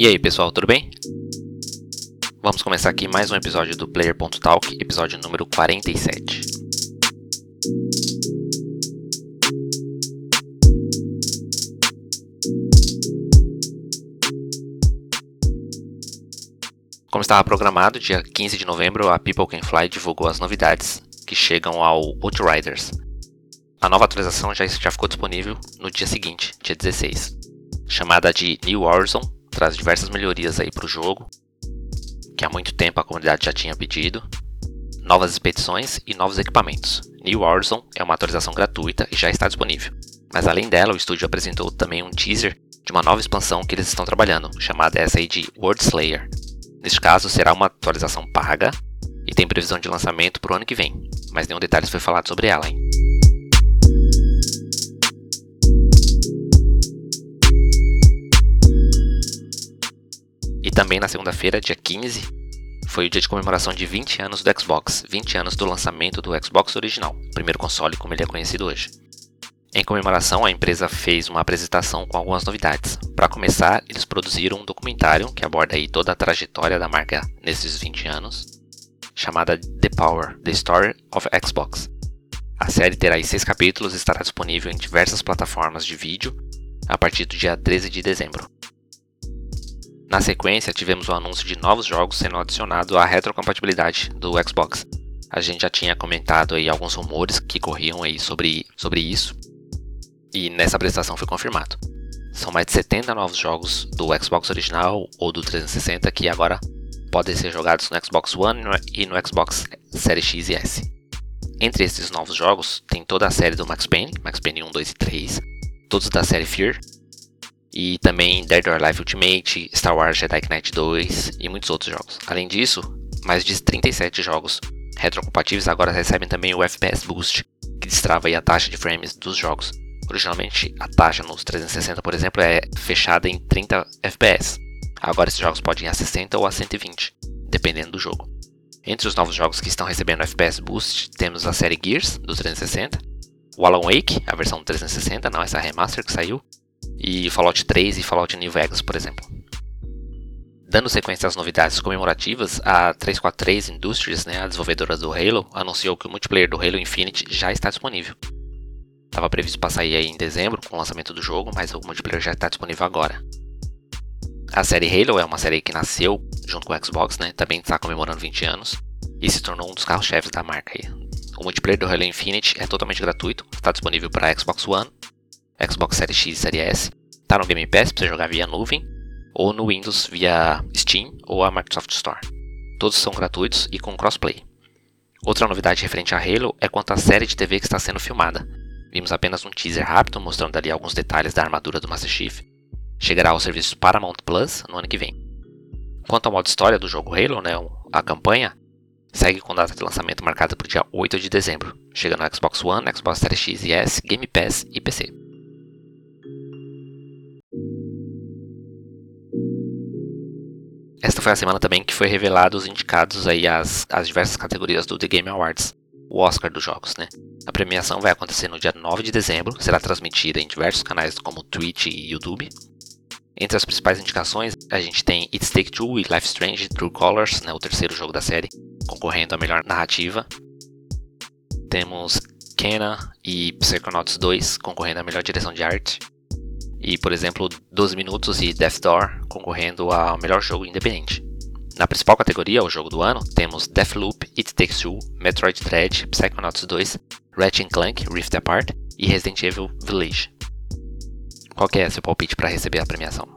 E aí pessoal, tudo bem? Vamos começar aqui mais um episódio do Player.talk, episódio número 47. Como estava programado, dia 15 de novembro a People Can Fly divulgou as novidades que chegam ao Outriders. A nova atualização já, já ficou disponível no dia seguinte, dia 16. Chamada de New Warzone, traz diversas melhorias aí para o jogo, que há muito tempo a comunidade já tinha pedido, novas expedições e novos equipamentos. New Warzone é uma atualização gratuita e já está disponível. Mas além dela, o estúdio apresentou também um teaser de uma nova expansão que eles estão trabalhando, chamada essa aí de World Slayer. Neste caso, será uma atualização paga e tem previsão de lançamento para o ano que vem, mas nenhum detalhe foi falado sobre ela. Hein? Também na segunda-feira, dia 15, foi o dia de comemoração de 20 anos do Xbox, 20 anos do lançamento do Xbox original, primeiro console como ele é conhecido hoje. Em comemoração, a empresa fez uma apresentação com algumas novidades. Para começar, eles produziram um documentário que aborda aí toda a trajetória da marca nesses 20 anos, chamada The Power: The Story of Xbox. A série terá aí seis capítulos e estará disponível em diversas plataformas de vídeo a partir do dia 13 de dezembro. Na sequência, tivemos o anúncio de novos jogos sendo adicionado à retrocompatibilidade do Xbox. A gente já tinha comentado aí alguns rumores que corriam aí sobre, sobre isso, e nessa apresentação foi confirmado. São mais de 70 novos jogos do Xbox original ou do 360 que agora podem ser jogados no Xbox One e no Xbox Series X e S. Entre esses novos jogos, tem toda a série do Max Payne, Max Payne 1, 2 e 3, todos da série Fear, e também Dead or Alive Ultimate, Star Wars Jedi Knight 2 e muitos outros jogos. Além disso, mais de 37 jogos retrocompatíveis agora recebem também o FPS Boost, que destrava a taxa de frames dos jogos. Originalmente, a taxa nos 360, por exemplo, é fechada em 30 FPS. Agora esses jogos podem ir a 60 ou a 120, dependendo do jogo. Entre os novos jogos que estão recebendo FPS Boost, temos a série Gears, do 360, o Alan Wake, a versão 360, não essa remaster que saiu, e Fallout 3 e Fallout New Vegas, por exemplo. Dando sequência às novidades comemorativas, a 343 Industries, né, a desenvolvedora do Halo, anunciou que o multiplayer do Halo Infinite já está disponível. Estava previsto para sair em dezembro com o lançamento do jogo, mas o multiplayer já está disponível agora. A série Halo é uma série que nasceu junto com o Xbox, né, também está comemorando 20 anos, e se tornou um dos carros-chefes da marca. Aí. O multiplayer do Halo Infinite é totalmente gratuito, está disponível para Xbox One, Xbox Series X e Series S, tá no Game Pass para jogar via nuvem, ou no Windows via Steam ou a Microsoft Store. Todos são gratuitos e com crossplay. Outra novidade referente a Halo é quanto à série de TV que está sendo filmada. Vimos apenas um teaser rápido mostrando ali alguns detalhes da armadura do Master Chief. Chegará ao serviço Paramount Plus no ano que vem. Quanto ao modo história do jogo Halo, né, a campanha, segue com data de lançamento marcada para o dia 8 de dezembro, chegando no Xbox One, Xbox Series X e S, Game Pass e PC. Esta foi a semana também que foi revelado os indicados aí às, às diversas categorias do The Game Awards, o Oscar dos jogos, né? A premiação vai acontecer no dia 9 de dezembro, será transmitida em diversos canais como Twitch e YouTube. Entre as principais indicações, a gente tem It's Take Two e Life Strange True Colors, né, o terceiro jogo da série, concorrendo à melhor narrativa. Temos Kena e Psychonauts 2 concorrendo à melhor direção de arte e, por exemplo, 12 Minutos e Death Door concorrendo ao melhor jogo independente. Na principal categoria, o jogo do ano, temos Deathloop, It Takes Two, Metroid Dread, Psychonauts 2, Ratchet Clank, Rift Apart e Resident Evil Village. Qual é seu palpite para receber a premiação?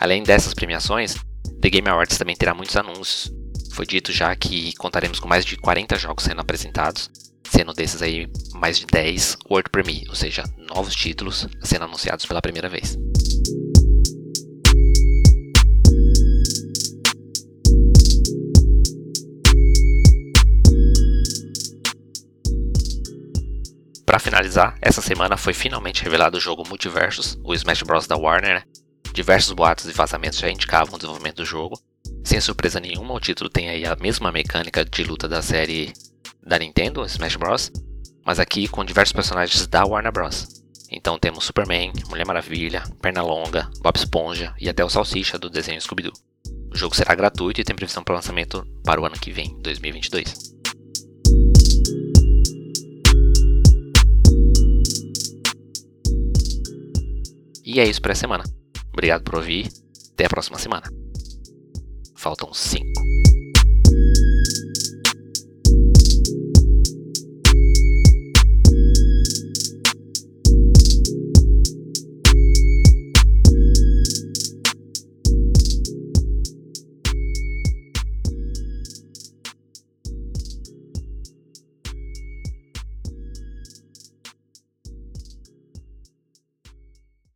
Além dessas premiações, The Game Awards também terá muitos anúncios. Foi dito já que contaremos com mais de 40 jogos sendo apresentados, sendo desses aí mais de 10 World Premiere, ou seja, novos títulos sendo anunciados pela primeira vez. Para finalizar, essa semana foi finalmente revelado o jogo Multiversus, o Smash Bros da Warner. Né? Diversos boatos e vazamentos já indicavam o desenvolvimento do jogo. Sem surpresa nenhuma, o título tem aí a mesma mecânica de luta da série da Nintendo, Smash Bros, mas aqui com diversos personagens da Warner Bros. Então temos Superman, Mulher Maravilha, Pernalonga, Bob Esponja e até o Salsicha do desenho Scooby-Doo. O jogo será gratuito e tem previsão para lançamento para o ano que vem, 2022. E é isso para essa semana. Obrigado por ouvir. Até a próxima semana. Faltam 5.